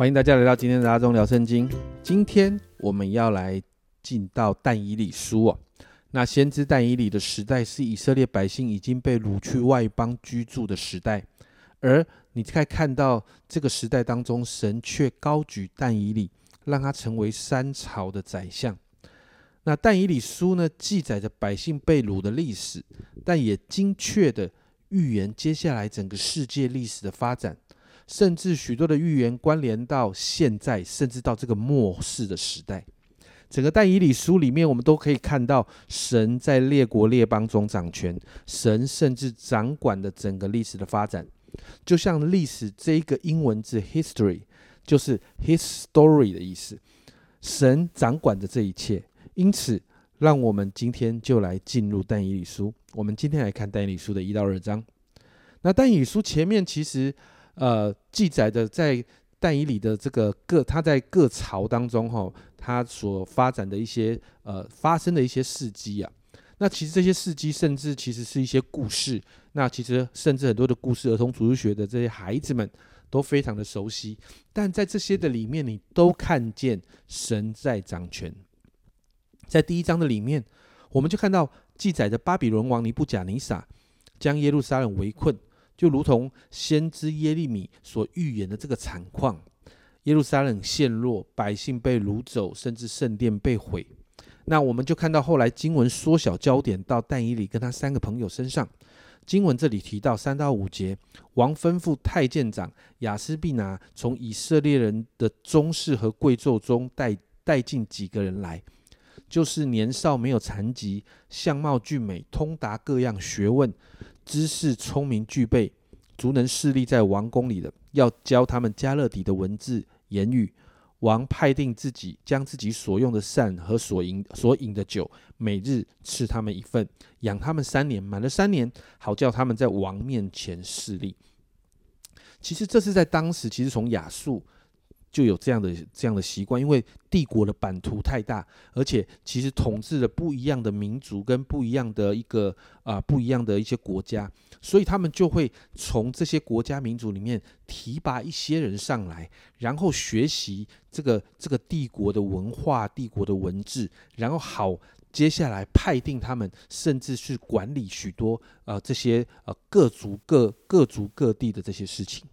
欢迎大家来到今天的阿中聊圣经。今天我们要来进到但以理书哦。那先知但以理的时代是以色列百姓已经被掳去外邦居住的时代，而你可以看到这个时代当中，神却高举但以理，让他成为三朝的宰相。那但以理书呢，记载着百姓被掳的历史，但也精确的预言接下来整个世界历史的发展。甚至许多的预言关联到现在，甚至到这个末世的时代。整个但以理书里面，我们都可以看到神在列国列邦中掌权，神甚至掌管的整个历史的发展。就像历史这一个英文字 history，就是 his story 的意思。神掌管着这一切，因此让我们今天就来进入但以理书。我们今天来看但以理书的一到二章。那但以理书前面其实。呃，记载的在但以里的这个各，他在各朝当中哈，他所发展的一些呃发生的一些事迹啊，那其实这些事迹甚至其实是一些故事，那其实甚至很多的故事，儿童主日学的这些孩子们都非常的熟悉，但在这些的里面，你都看见神在掌权。在第一章的里面，我们就看到记载着巴比伦王尼布甲尼撒将耶路撒冷围困。就如同先知耶利米所预言的这个惨况，耶路撒冷陷落，百姓被掳走，甚至圣殿被毁。那我们就看到后来经文缩小焦点到但以里跟他三个朋友身上。经文这里提到三到五节，王吩咐太监长雅斯毕拿从以色列人的宗室和贵胄中带带进几个人来，就是年少没有残疾，相貌俊美，通达各样学问。知识聪明具备，足能势力在王宫里的，要教他们加勒底的文字言语。王派定自己，将自己所用的膳和所饮所饮的酒，每日赐他们一份，养他们三年，满了三年，好叫他们在王面前势力。其实这是在当时，其实从亚述。就有这样的这样的习惯，因为帝国的版图太大，而且其实统治了不一样的民族跟不一样的一个啊不一样的一些国家，所以他们就会从这些国家民族里面提拔一些人上来，然后学习这个这个帝国的文化、帝国的文字，然后好接下来派定他们，甚至是管理许多呃这些呃各族各各族各地的这些事情，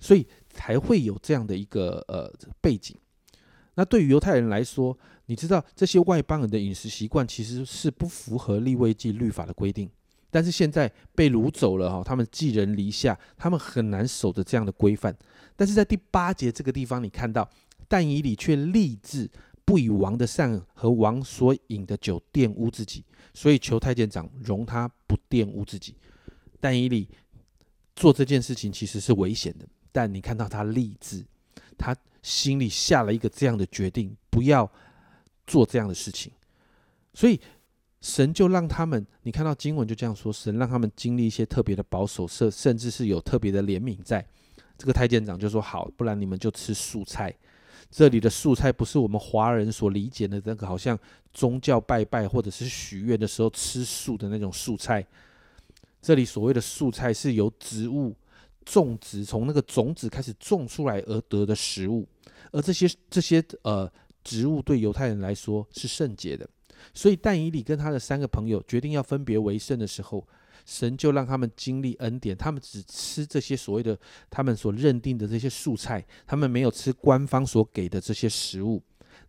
所以。才会有这样的一个呃背景。那对于犹太人来说，你知道这些外邦人的饮食习惯其实是不符合立位记律法的规定。但是现在被掳走了哈，他们寄人篱下，他们很难守着这样的规范。但是在第八节这个地方，你看到但以理却立志不以王的善和王所饮的酒玷污自己，所以求太监长容他不玷污自己。但以理做这件事情其实是危险的。但你看到他立志，他心里下了一个这样的决定，不要做这样的事情，所以神就让他们，你看到经文就这样说，神让他们经历一些特别的保守，甚甚至是有特别的怜悯，在这个太监长就说好，不然你们就吃素菜。这里的素菜不是我们华人所理解的那个，好像宗教拜拜或者是许愿的时候吃素的那种素菜。这里所谓的素菜是由植物。种植从那个种子开始种出来而得的食物，而这些这些呃植物对犹太人来说是圣洁的，所以但以理跟他的三个朋友决定要分别为圣的时候，神就让他们经历恩典，他们只吃这些所谓的他们所认定的这些素菜，他们没有吃官方所给的这些食物，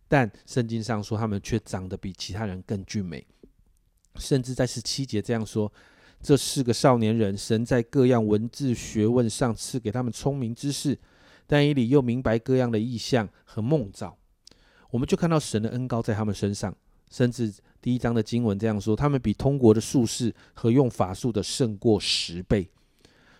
但圣经上说他们却长得比其他人更俊美，甚至在十七节这样说。这四个少年人，神在各样文字学问上赐给他们聪明知识，但以理又明白各样的意象和梦兆。我们就看到神的恩高在他们身上，甚至第一章的经文这样说：他们比通国的术士和用法术的胜过十倍。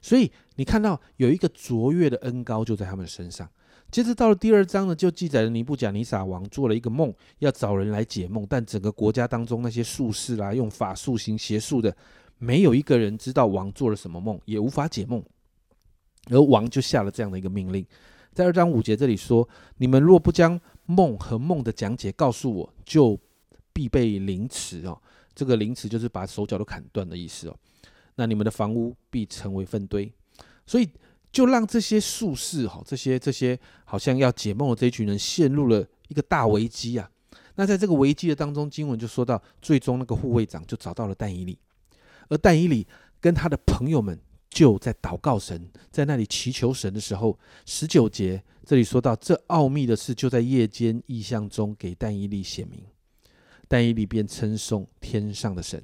所以你看到有一个卓越的恩高就在他们身上。接着到了第二章呢，就记载了尼布甲尼撒王做了一个梦，要找人来解梦，但整个国家当中那些术士啦，用法术行邪术的。没有一个人知道王做了什么梦，也无法解梦，而王就下了这样的一个命令，在二章五节这里说：“你们若不将梦和梦的讲解告诉我，就必被凌迟哦。这个凌迟就是把手脚都砍断的意思哦。那你们的房屋必成为粪堆。所以就让这些术士哈，这些这些好像要解梦的这一群人陷入了一个大危机啊。那在这个危机的当中，经文就说到，最终那个护卫长就找到了但以理，而但以理跟他的朋友们就在祷告神，在那里祈求神的时候，十九节这里说到，这奥秘的事就在夜间异象中给但以理显明，但以理便称颂天上的神。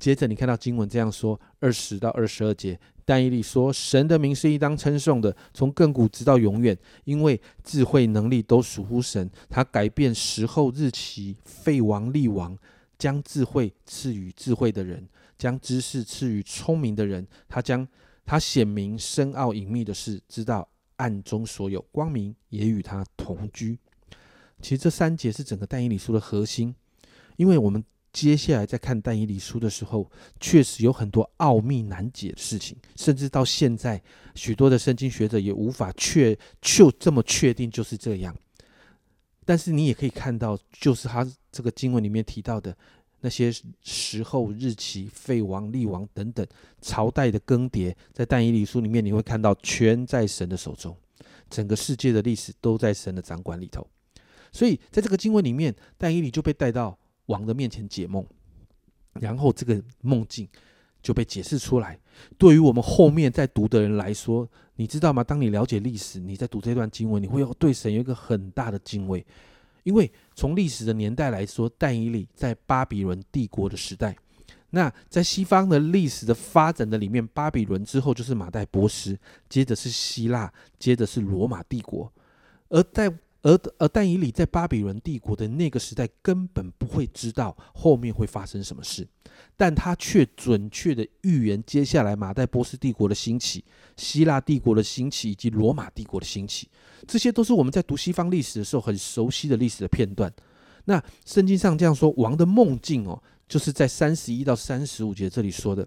接着你看到经文这样说，二十到二十二节，但以理说：“神的名是应当称颂的，从亘古直到永远，因为智慧能力都属乎神。他改变时候日期，废王立王，将智慧赐予智慧的人，将知识赐予聪明的人。他将他显明深奥隐秘的事，知道暗中所有光明也与他同居。”其实这三节是整个但以理书的核心，因为我们。接下来在看但以理书的时候，确实有很多奥秘难解的事情，甚至到现在，许多的圣经学者也无法确就这么确定就是这样。但是你也可以看到，就是他这个经文里面提到的那些时候、日期、废王、立王等等朝代的更迭，在但以理书里面你会看到，全在神的手中，整个世界的历史都在神的掌管里头。所以在这个经文里面，但以理就被带到。王的面前解梦，然后这个梦境就被解释出来。对于我们后面在读的人来说，你知道吗？当你了解历史，你在读这段经文，你会有对神有一个很大的敬畏，因为从历史的年代来说，但以理在巴比伦帝国的时代。那在西方的历史的发展的里面，巴比伦之后就是马代波斯，接着是希腊，接着是罗马帝国，而在而而但以理在巴比伦帝国的那个时代，根本不会知道后面会发生什么事，但他却准确的预言接下来马代波斯帝国的兴起、希腊帝国的兴起以及罗马帝国的兴起，这些都是我们在读西方历史的时候很熟悉的历史的片段。那圣经上这样说，王的梦境哦，就是在三十一到三十五节这里说的。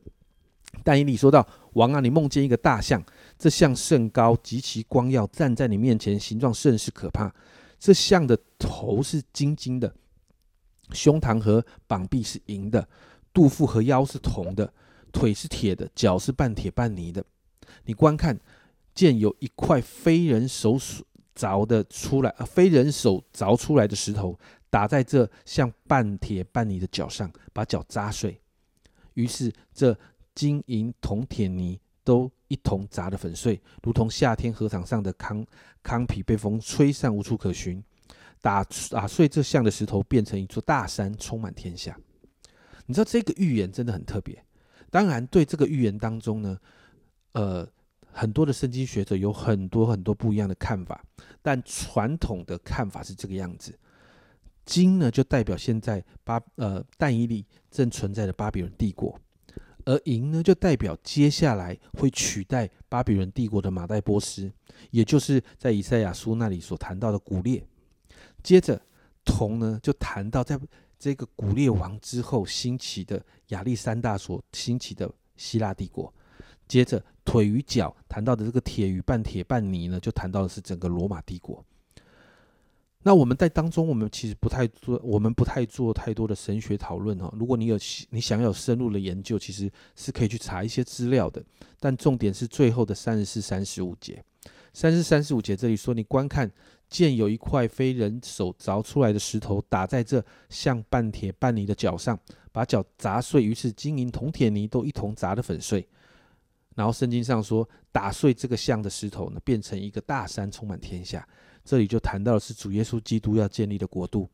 但以理说到：“王啊，你梦见一个大象，这象甚高，极其光耀，站在你面前，形状甚是可怕。这象的头是金金的，胸膛和膀臂是银的，肚腹和腰是铜的，腿是铁的，脚是半铁半泥的。你观看，见有一块非人手凿的出来，啊非人手凿出来的石头，打在这像半铁半泥的脚上，把脚扎碎。于是这。”金银铜铁泥都一同砸得粉碎，如同夏天河场上的糠糠皮被风吹散，无处可寻。打打碎这像的石头，变成一座大山，充满天下。你知道这个预言真的很特别。当然，对这个预言当中呢，呃，很多的圣经学者有很多很多不一样的看法。但传统的看法是这个样子：金呢，就代表现在巴呃但以里正存在的巴比伦帝国。而银呢，就代表接下来会取代巴比伦帝国的马代波斯，也就是在以赛亚书那里所谈到的古列。接着铜呢，就谈到在这个古列王之后兴起的亚历山大所兴起的希腊帝国。接着腿与脚谈到的这个铁与半铁半泥呢，就谈到的是整个罗马帝国。那我们在当中，我们其实不太做，我们不太做太多的神学讨论哈。如果你有你想要有深入的研究，其实是可以去查一些资料的。但重点是最后的三十四、三十五节，三十四三十五节这里说：“你观看，见有一块非人手凿出来的石头，打在这像半铁半泥的脚上，把脚砸碎，于是金银铜铁泥都一同砸得粉碎。”然后圣经上说，打碎这个像的石头呢，变成一个大山，充满天下。这里就谈到的是主耶稣基督要建立的国度，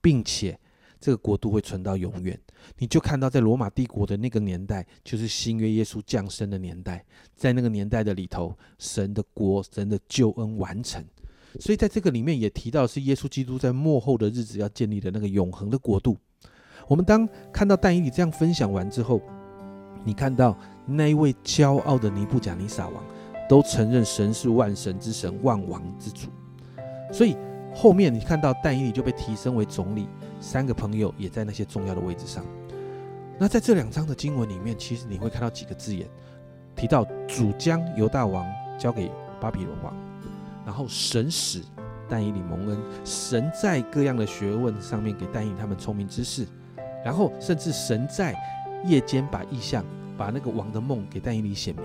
并且这个国度会存到永远。你就看到在罗马帝国的那个年代，就是新约耶稣降生的年代，在那个年代的里头，神的国、神的救恩完成。所以在这个里面也提到是耶稣基督在末后的日子要建立的那个永恒的国度。我们当看到但以理这样分享完之后，你看到那一位骄傲的尼布甲尼撒王，都承认神是万神之神、万王之主。所以后面你看到但以理就被提升为总理，三个朋友也在那些重要的位置上。那在这两章的经文里面，其实你会看到几个字眼，提到主将犹大王交给巴比伦王，然后神使但以理蒙恩，神在各样的学问上面给但以他们聪明知识，然后甚至神在夜间把异象、把那个王的梦给但以理显明。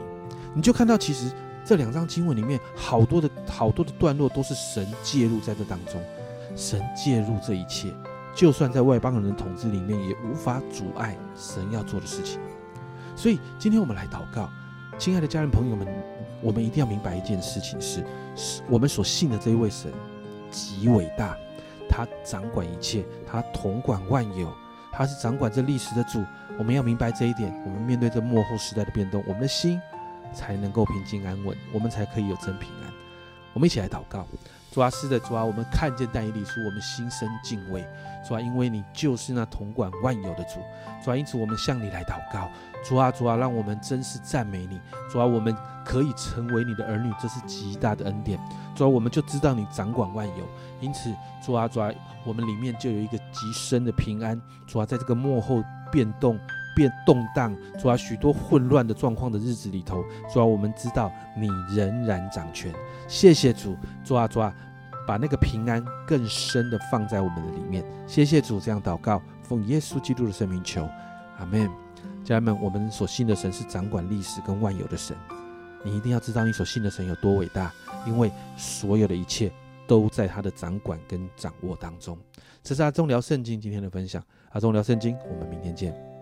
你就看到其实这两章经文里面好多的好多的段落都是神介入在这当中，神介入这一切，就算在外邦人的统治里面，也无法阻碍神要做的事情。所以今天我们来祷告，亲爱的家人朋友们，我们一定要明白一件事情是，是我们所信的这一位神极伟大，他掌管一切，他统管万有，他是掌管这历史的主。我们要明白这一点，我们面对这幕后时代的变动，我们的心才能够平静安稳，我们才可以有真平安。我们一起来祷告，主啊，是的，主啊，我们看见但以理书，我们心生敬畏，主啊，因为你就是那统管万有的主，主啊，因此我们向你来祷告，主啊，主啊，让我们真是赞美你，主啊，我们可以成为你的儿女，这是极大的恩典，主啊，我们就知道你掌管万有，因此，主啊，主啊，我们里面就有一个极深的平安，主啊，在这个幕后。变动、变动荡，主要许多混乱的状况的日子里头，主要我们知道你仍然掌权。谢谢主，主啊主啊，把那个平安更深的放在我们的里面。谢谢主，这样祷告，奉耶稣基督的圣名求，阿门。家人们，我们所信的神是掌管历史跟万有的神。你一定要知道你所信的神有多伟大，因为所有的一切都在他的掌管跟掌握当中。这是阿忠聊圣经今天的分享。阿忠聊圣经，我们明天见。